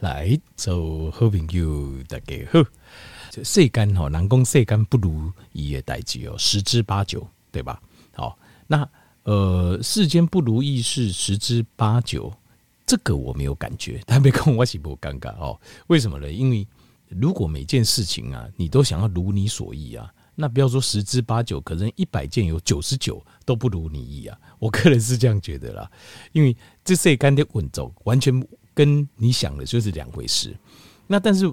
来，做好朋友大家好。世间吼，人讲世间不如意的代志哦，十之八九，对吧？好，那呃，世间不如意是十之八九，这个我没有感觉，但别跟我起不尴尬哦。为什么呢？因为如果每件事情啊，你都想要如你所意啊，那不要说十之八九，可能一百件有九十九都不如你意啊。我个人是这样觉得啦，因为这世间的稳重完全。跟你想的就是两回事，那但是，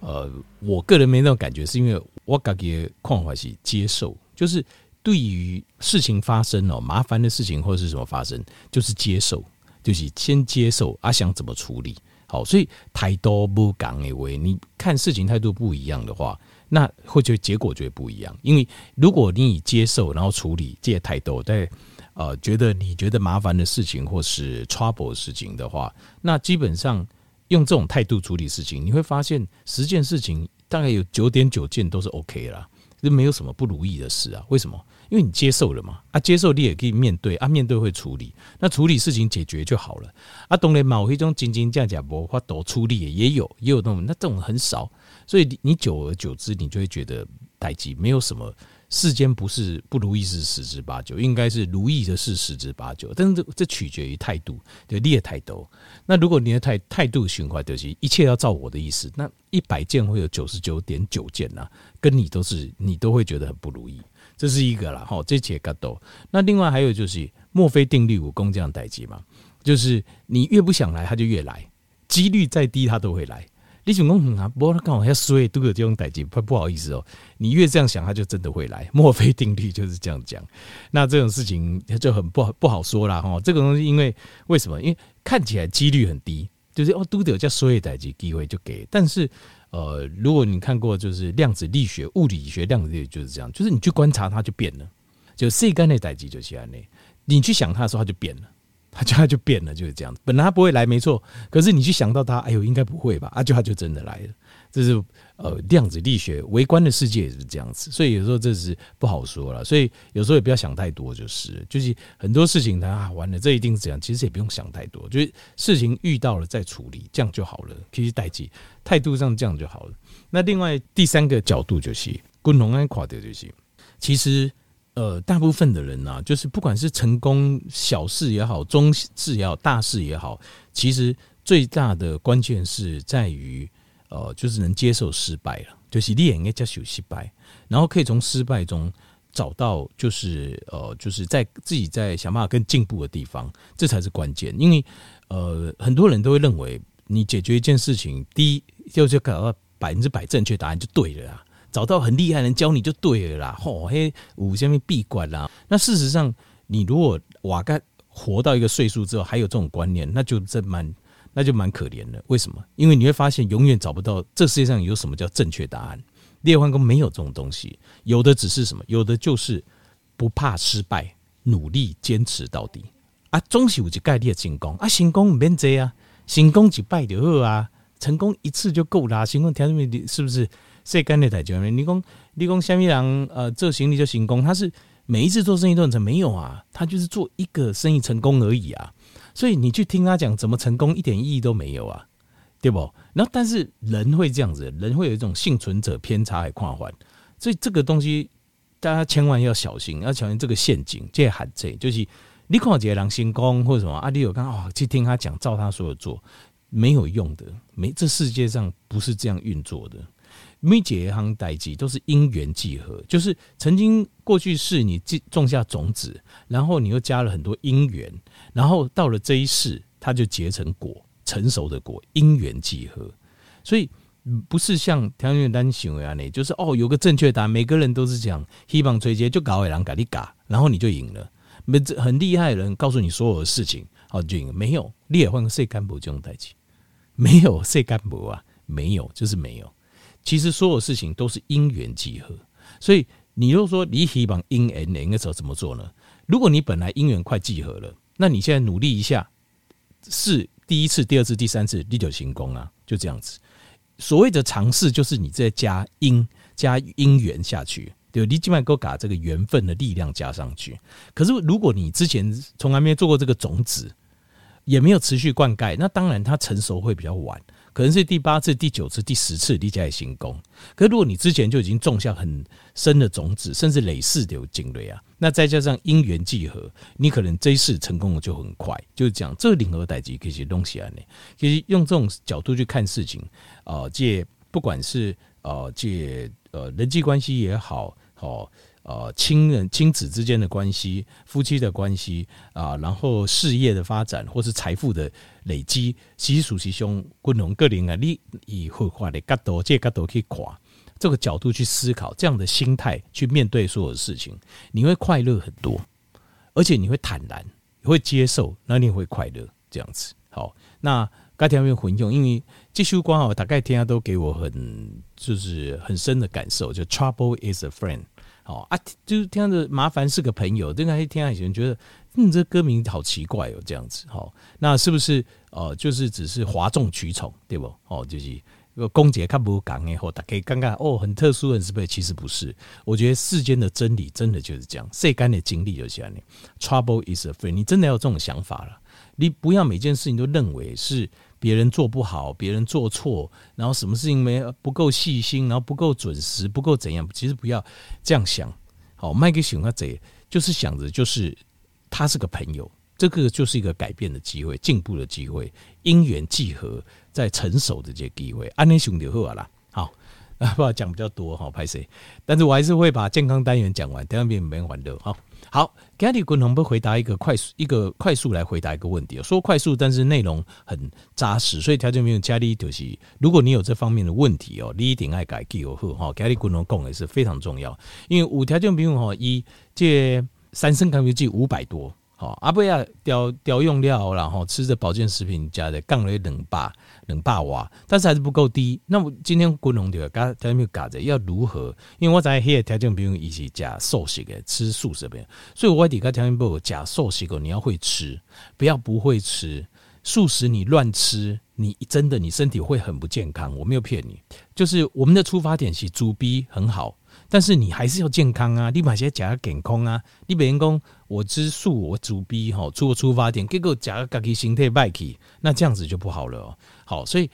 呃，我个人没那种感觉，是因为我感觉况怀是接受，就是对于事情发生哦，麻烦的事情或者是什么发生，就是接受，就是先接受啊，想怎么处理好，所以态度不讲诶，喂，你看事情态度不一样的话，那会觉结果就会不一样，因为如果你以接受然后处理这些态度，对。呃，觉得你觉得麻烦的事情或是 trouble 事情的话，那基本上用这种态度处理事情，你会发现十件事情大概有九点九件都是 OK 啦，就没有什么不如意的事啊。为什么？因为你接受了嘛，啊，接受你也可以面对啊，面对会处理，那处理事情解决就好了啊。当然某一种斤斤计较无法多处理也有，也有那种，那这种很少，所以你久而久之，你就会觉得代志没有什么。世间不是不如意是十之八九，应该是如意的是十之八九。但是这这取决于态度，就你的态度。那如果你的态态度循环就是一切要照我的意思，那一百件会有九十九点九件呐，跟你都是你都会觉得很不如意。这是一个啦，好，这节格斗。那另外还有就是墨菲定律，武功这样代志嘛，就是你越不想来，他就越来，几率再低，他都会来。你想讲啊，不过他刚好要衰，都有这种代志，不不好意思哦。你越这样想，他就真的会来。墨菲定律就是这样讲。那这种事情就很不好不好说了哈。这个东西因为为什么？因为看起来几率很低，就是哦，都得叫衰代志机会就给。但是呃，如果你看过就是量子力学、物理学、量子力学就是这样，就是你去观察它就变了。就世间的代志就是这样，你去想它的时候，它就变了。他就他就变了，就是这样。本来他不会来，没错。可是你去想到他，哎呦，应该不会吧？啊，就他就真的来了。这是呃量子力学，微观的世界也是这样子。所以有时候这是不好说了。所以有时候也不要想太多，就是就是很多事情他啊，完了，这一定是这样。其实也不用想太多，就是事情遇到了再处理，这样就好了。其实代志态度上这样就好了。那另外第三个角度就是，共同安垮的就是，其实。呃，大部分的人呢、啊，就是不管是成功小事也好，中事也好，大事也好，其实最大的关键是在于，呃，就是能接受失败了，就是你也应该接受失败，然后可以从失败中找到，就是呃，就是在自己在想办法更进步的地方，这才是关键。因为呃，很多人都会认为，你解决一件事情，第一就是搞到百分之百正确答案就对了啊。找到很厉害人教你就对了啦，吼嘿，五下面闭关啦。那事实上，你如果瓦盖活到一个岁数之后还有这种观念，那就真蛮那就蛮可怜的。为什么？因为你会发现永远找不到这世界上有什么叫正确答案。列换工没有这种东西，有的只是什么？有的就是不怕失败，努力坚持到底啊。总是有一概率的成功啊，成功唔免这啊，成功一败就好啊，成功一次就够啦。成功条件是不是？这干的太久了，你讲你讲虾米人呃做生意就成功，他是每一次做生意都很成没有啊？他就是做一个生意成功而已啊。所以你去听他讲怎么成功，一点意义都没有啊，对不？然后但是人会这样子，人会有一种幸存者偏差还跨环，所以这个东西大家千万要小心，要小心这个陷阱。这喊这就是你看这个人成功或者什么啊，你有刚好去听他讲，照他说的做没有用的，没这世界上不是这样运作的。每一行代志都是因缘际合，就是曾经过去世你种下种子，然后你又加了很多因缘，然后到了这一世，它就结成果，成熟的果，因缘际合。所以不是像条件单行为啊，那就是哦，有个正确答案，每个人都是这样，希望垂结就搞一两改你嘎，然后你就赢了。没很厉害的人告诉你所有的事情，好就赢。没有，你也换个世间无这种代志，没有世间无啊，没有就是没有。其实所有事情都是因缘际合，所以你如果说你希望因缘能的时候怎么做呢？如果你本来因缘快际合了，那你现在努力一下，是第一次、第二次、第三次，你就成功啊，就这样子。所谓的尝试，就是你在加因、加因缘下去，对，你起码给我把这个缘分的力量加上去。可是如果你之前从来没有做过这个种子，也没有持续灌溉，那当然它成熟会比较晚。可能是第八次、第九次、第十次你才成功。可是如果你之前就已经种下很深的种子，甚至累世的有经历啊，那再加上因缘际合，你可能这一次成功的就很快。就是讲这个领和代志可以东西啊，呢，其实用这种角度去看事情啊，借不管是呃借呃人际关系也好，好。呃亲人、亲子之间的关系，夫妻的关系啊，然后事业的发展，或是财富的累积，其实属其兄共同个人啊，你以绘画的角度，这个角度去跨这个角度去思考，这样的心态去面对所有的事情，你会快乐很多，而且你会坦然，你会接受，那你会快乐这样子。好，那该条面混用，因为这首歌哦，大概听下都给我很就是很深的感受，就 Trouble is a friend。哦啊，就是听着麻烦是个朋友，对那些听以前觉得，嗯，这歌名好奇怪哦，这样子，好，那是不是呃，就是只是哗众取宠，对不？哦，就是公姐看不讲哎，或大家刚刚哦，很特殊，很特别，其实不是。我觉得世间的真理真的就是这样，世间的经历就是这样。Trouble is a friend，你真的要有这种想法了，你不要每件事情都认为是。别人做不好，别人做错，然后什么事情没不够细心，然后不够准时，不够怎样？其实不要这样想。好，麦克熊他贼就是想着，就是他是个朋友，这个就是一个改变的机会，进步的机会，因缘际合，在成熟的这些机会。安尼熊就好了。好，啊，不好讲比较多哈，拍谁？但是我还是会把健康单元讲完，等下变没完的哈。好，Gary 滚能不回答一个快速，一个快速来回答一个问题。说快速，但是内容很扎实，所以条件没有加力就是，如果你有这方面的问题哦，你一定爱改记哦哈。Gary 滚能讲的是非常重要，因为五条件比如哈，一借三升咖啡机五百多。好，阿不要调调用料，然后吃着保健食品加的杠雷冷霸冷霸瓦，但是还是不够低。那我今天滚龙的，刚才没有讲着要如何？因为我在黑条件不用一起加素食的，吃素食的，所以我底下条件不加素食的，你要会吃，不要不会吃素食，你乱吃，你真的你身体会很不健康。我没有骗你，就是我们的出发点是猪逼很好。但是你还是要健康啊！你把些假健康啊！你别人讲我吃素，我主逼吼，出个出发点，结果假个自己身体败去，那这样子就不好了哦。好，所以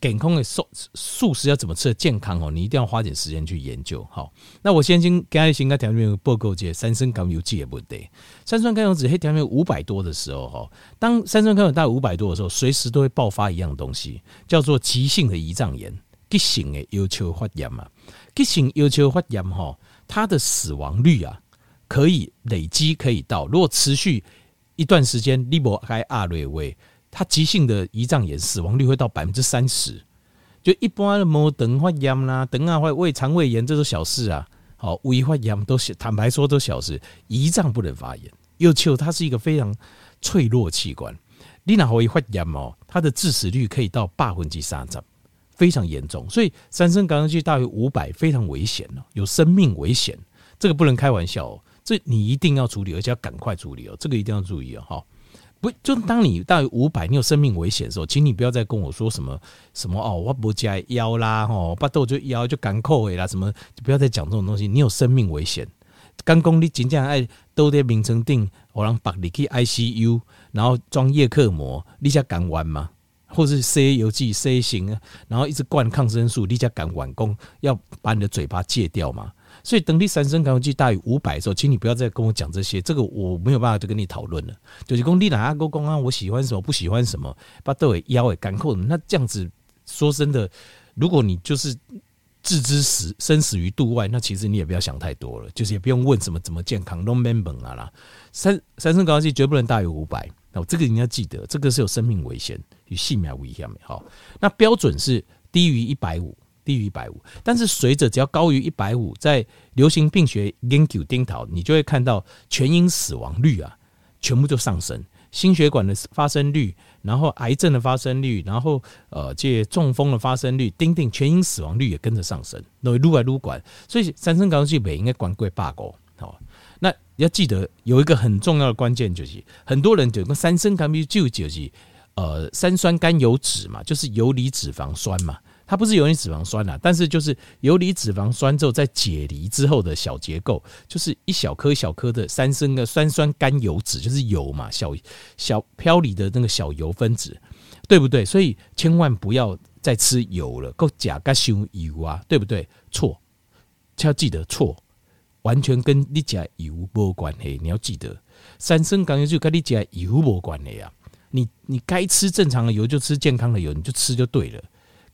健康的素素食要怎么吃的健康哦？你一定要花点时间去研究。好，那我先先刚才先跟条件报告这三酸甘油酯也不对，三酸甘油酯黑条件五百多的时候哈，当三酸甘油大概五百多的时候，随时都会爆发一样东西，叫做急性的胰脏炎，急性的腰球发炎嘛。急性腰鞘发炎哈，它的死亡率啊，可以累积可以到，如果持续一段时间，你无开阿瑞威，它急性的胰脏炎死亡率会到百分之三十。就一般的摩等发炎啦，等啊或胃肠胃炎，这都小事啊。好，胃发炎都是坦白说都小事，胰脏不能发炎。腰鞘它是一个非常脆弱器官，你哪会发炎哦？它的致死率可以到百分之三十。非常严重，所以三升高氧剂大于五百非常危险，有生命危险，这个不能开玩笑哦，这你一定要处理，而且要赶快处理哦，这个一定要注意哦，哈，不就当你大于五百，你有生命危险的时候，请你不要再跟我说什么什么哦，我不加腰啦，哦，巴豆就腰就赶扣尾啦，什么就不要再讲这种东西，你有生命危险，刚讲你真正爱都在名称定，我让把你去 ICU，然后装叶克膜，你才敢玩吗？或是 C 油剂 C 型啊，然后一直灌抗生素，你才敢完工，要把你的嘴巴戒掉嘛。所以等第三升抗氧剂大于五百的时候，请你不要再跟我讲这些，这个我没有办法再跟你讨论了。就是讲你哪阿公公啊，我喜欢什么不喜欢什么，把豆尾腰尾干扣，那这样子说真的，如果你就是置之死生死于度外，那其实你也不要想太多了，就是也不用问什么怎么健康，no member 啊啦，三三升抗氧剂绝不能大于五百。那这个你要记得，这个是有生命危险与性命危险的。好，那标准是低于一百五，低于一百五。但是随着只要高于一百五，在流行病学研究顶头，你就会看到全因死亡率啊，全部就上升，心血管的发生率，然后癌症的发生率，然后呃这中风的发生率，丁丁全因死亡率也跟着上升，那撸来撸管，所以三升高氧剂不应该管贵罢高。好，那要记得有一个很重要的关键，就是很多人就跟三升甘油酯就是呃三酸甘油酯嘛，就是游离脂肪酸嘛，它不是游离脂肪酸啦，但是就是游离脂肪酸之后再解离之后的小结构，就是一小颗小颗的三升的三酸甘油酯，就是油嘛，小小漂离的那个小油分子。对不对？所以千万不要再吃油了，够假加修油啊，对不对？错，要记得错，完全跟你加油没关系。你要记得，三酸甘油就跟你加油没关系啊。你你该吃正常的油就吃健康的油，你就吃就对了。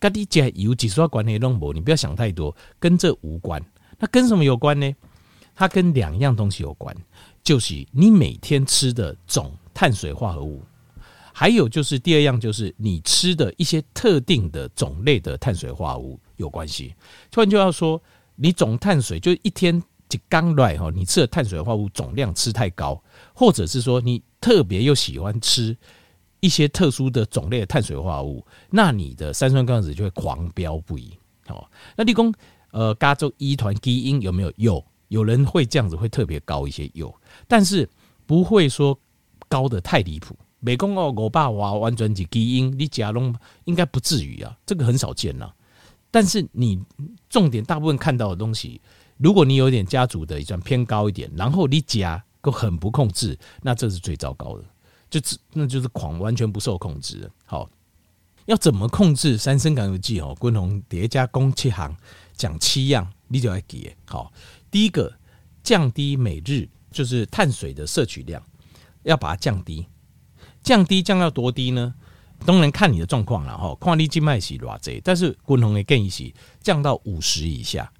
跟你加油几说关系都没，你不要想太多，跟这无关。那跟什么有关呢？它跟两样东西有关，就是你每天吃的总碳水化合物。还有就是第二样，就是你吃的一些特定的种类的碳水化合物有关系。突然就要说，你总碳水就一天就刚来哈，你吃的碳水化合物总量吃太高，或者是说你特别又喜欢吃一些特殊的种类的碳水化合物，那你的三酸甘油酯就会狂飙不已。哦，那立功呃，加州一团基因有没有？有，有人会这样子会特别高一些，有，但是不会说高得太离谱。美工哦，我爸娃完全是基因，你假龙应该不至于啊，这个很少见呐。但是你重点大部分看到的东西，如果你有点家族的遗传偏高一点，然后你假都很不控制，那这是最糟糕的，就是那就是狂完全不受控制。好，要怎么控制三酸甘油酯哦？昆宏叠加工七行讲七样，你就要记。好，第一个降低每日就是碳水的摄取量，要把它降低。降低降到多低呢？当然看你的状况了哈。矿力静脉是偌济，但是均衡的建议是降到五十以下，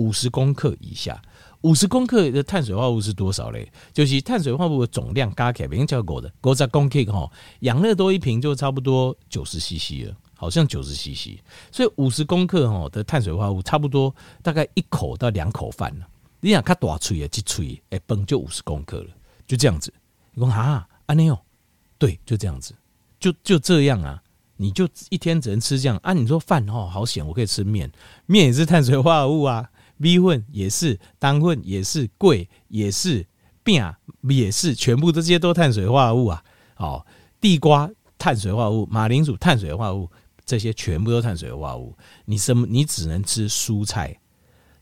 五十公克以下。五十公克的碳水化合物是多少嘞？就是碳水化合物的总量加起来，别人叫狗的，狗十公克哈，养乐多一瓶就差不多九十 CC 了，好像九十 CC。所以五十公克哈的碳水化合物差不多大概一口到两口饭。你想看大锤啊，几锤哎，崩就五十公克了，就这样子。你说哈，安尼哦。对，就这样子，就就这样啊！你就一天只能吃这样啊？你说饭哦，好险，我可以吃面，面也是碳水化合物啊，B 混也是，单混也是，贵也是，饼也是，全部这些都碳水化合物啊！哦，地瓜碳水化合物，马铃薯碳水化合物，这些全部都碳水化合物。你什么？你只能吃蔬菜，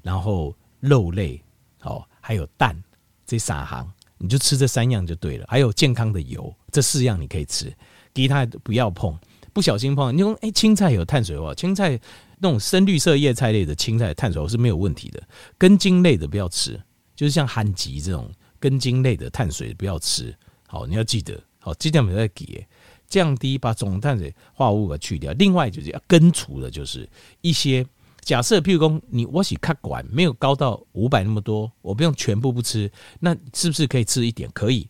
然后肉类，哦，还有蛋这三行。你就吃这三样就对了，还有健康的油，这四样你可以吃，其他不要碰，不小心碰。你说，哎，青菜有碳水化，青菜那种深绿色叶菜类的青菜碳水是没有问题的，根茎类的不要吃，就是像番薯这种根茎类的碳水不要吃。好，你要记得，好，这点我们在给降低把总碳水化合物给去掉。另外就是要根除的，就是一些。假设，譬如说你我洗卡管没有高到五百那么多，我不用全部不吃，那是不是可以吃一点？可以，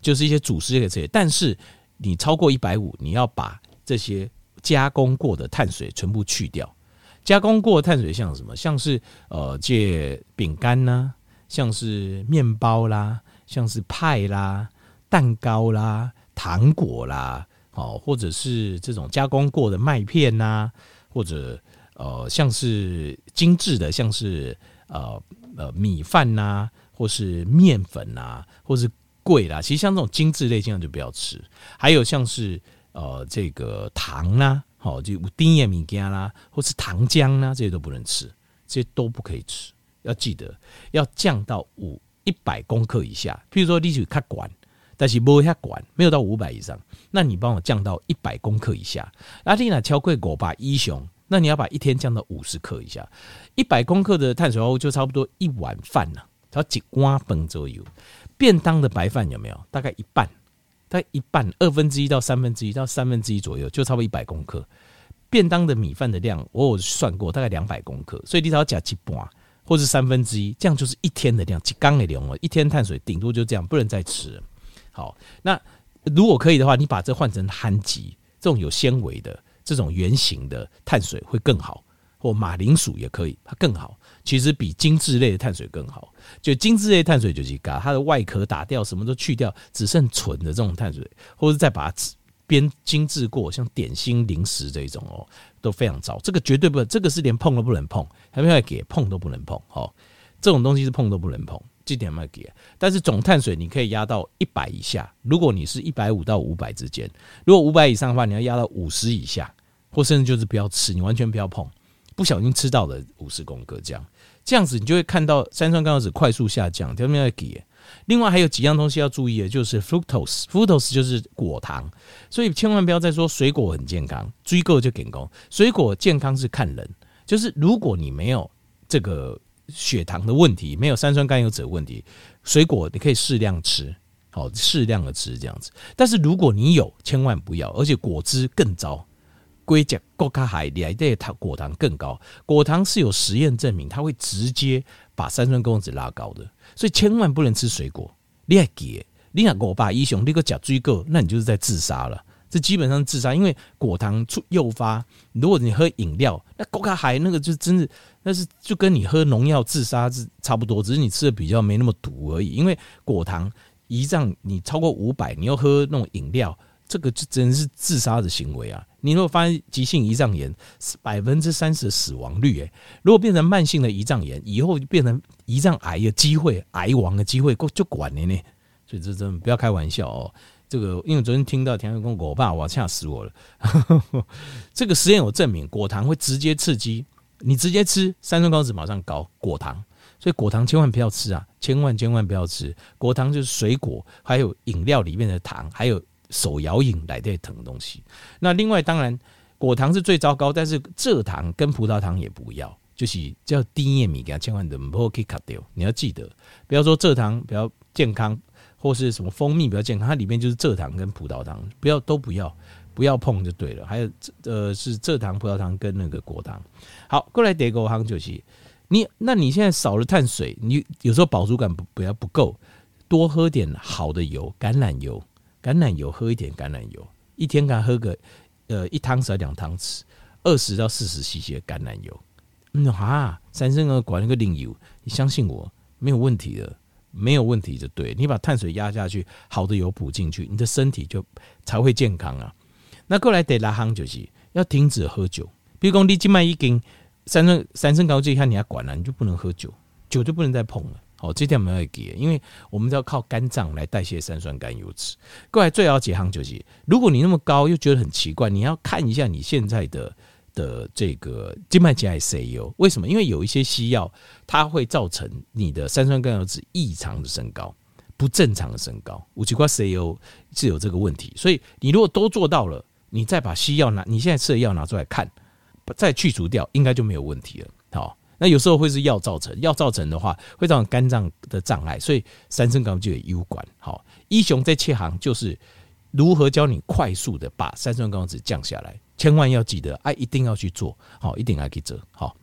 就是一些主食可以吃。但是你超过一百五，你要把这些加工过的碳水全部去掉。加工过碳水像什么？像是呃，借饼干呐，像是面包啦，像是派啦、蛋糕啦、糖果啦，哦，或者是这种加工过的麦片呐，或者。呃，像是精致的，像是呃呃米饭呐、或是面粉呐、或是贵啦。其实像这种精致类，尽量就不要吃。还有像是呃这个糖啦、好就有丁叶米加啦，或是糖浆啦、啊，这些都不能吃，这些都不可以吃。要记得要降到五一百公克以下。譬如说你去卡管，但是不下管，没有到五百以上，那你帮我降到一百公克以下。阿丽娜超过五百以上。那你要把一天降到五十克以下，一百公克的碳水化合物就差不多一碗饭了，它几碗饭左右。便当的白饭有没有？大概一半，概一半，二分之一到三分之一到三分之一左右，就差不多一百公克。便当的米饭的量，我有算过，大概两百公克，所以你只要加几半，或是三分之一，这样就是一天的量，几缸的量哦。一天碳水顶多就这样，不能再吃。好，那如果可以的话，你把这换成番薯，这种有纤维的。这种圆形的碳水会更好，或马铃薯也可以，它更好。其实比精致类的碳水更好。就精致类碳水就是把它的外壳打掉，什么都去掉，只剩纯的这种碳水，或者再把它边精致过，像点心、零食这一种哦，都非常糟。这个绝对不，这个是连碰都不能碰，还没有给碰都不能碰。哦，这种东西是碰都不能碰。这点没给，但是总碳水你可以压到一百以下。如果你是一百五到五百之间，如果五百以上的话，你要压到五十以下。或甚至就是不要吃，你完全不要碰，不小心吃到了五十公克这样，这样子你就会看到三酸甘油酯快速下降。条面要给。另外还有几样东西要注意的，就是 fructose，fructose 就是果糖，所以千万不要再说水果很健康，追够就给功。水果健康是看人，就是如果你没有这个血糖的问题，没有三酸甘油酯的问题，水果你可以适量吃，好适量的吃这样子。但是如果你有，千万不要，而且果汁更糟。硅甲高卡海里的糖果糖更高，果糖是有实验证明，它会直接把三酸甘油酯拉高的，所以千万不能吃水果。你还给，你若我爸医雄那个甲追个，那你就是在自杀了。这基本上自杀，因为果糖促诱发。如果你喝饮料，那高卡海那个就真的，那是就跟你喝农药自杀是差不多，只是你吃的比较没那么毒而已。因为果糖胰脏你超过五百，你又喝那种饮料。这个就真是自杀的行为啊！你如果发现急性胰脏炎，百分之三十的死亡率，诶，如果变成慢性的胰脏炎，以后变成胰脏癌的机会，癌亡的机会就管了呢。所以这真的不要开玩笑哦。这个因为昨天听到田公我爸，我吓死我了。这个实验有证明，果糖会直接刺激你直接吃三酸高脂马上高果糖，所以果糖千万不要吃啊！千万千万不要吃果糖，就是水果还有饮料里面的糖，还有。手摇饮来的疼的东西，那另外当然果糖是最糟糕，但是蔗糖跟葡萄糖也不要，就是叫低纤米，给它千万的不可以卡掉。你要记得，不要说蔗糖比较健康，或是什么蜂蜜比较健康，它里面就是蔗糖跟葡萄糖，不要都不要，不要碰就对了。还有呃是蔗糖、葡萄糖跟那个果糖。好，过来第二个行就是你，那你现在少了碳水，你有时候饱足感不不要不够，多喝点好的油，橄榄油。橄榄油喝一点，橄榄油一天该喝个呃一汤匙两汤匙，二十到四十 cc 的橄榄油。嗯哈，三升个管那个零油，你相信我没有问题的，没有问题就对。你把碳水压下去，好的油补进去，你的身体就才会健康啊。那过来得拉夯就是要停止喝酒，比如说你今麦已经三升三升高这一下你要管了，你就不能喝酒，酒就不能再碰了。哦，这点我们要给，因为我们要靠肝脏来代谢三酸甘油酯。过来最好解行就是，如果你那么高又觉得很奇怪，你要看一下你现在的的这个静脉血 C U 为什么？因为有一些西药它会造成你的三酸甘油酯异常的升高，不正常的升高。五七瓜 C U 是有这个问题，所以你如果都做到了，你再把西药拿，你现在吃的药拿出来看，再去除掉，应该就没有问题了。那有时候会是药造成，药造成的话会造成肝脏的障碍，所以三酸甘油酯有关。好，一雄在切行就是如何教你快速的把三酸甘油酯降下来，千万要记得，哎，一定要去做，好，一定要去做，好。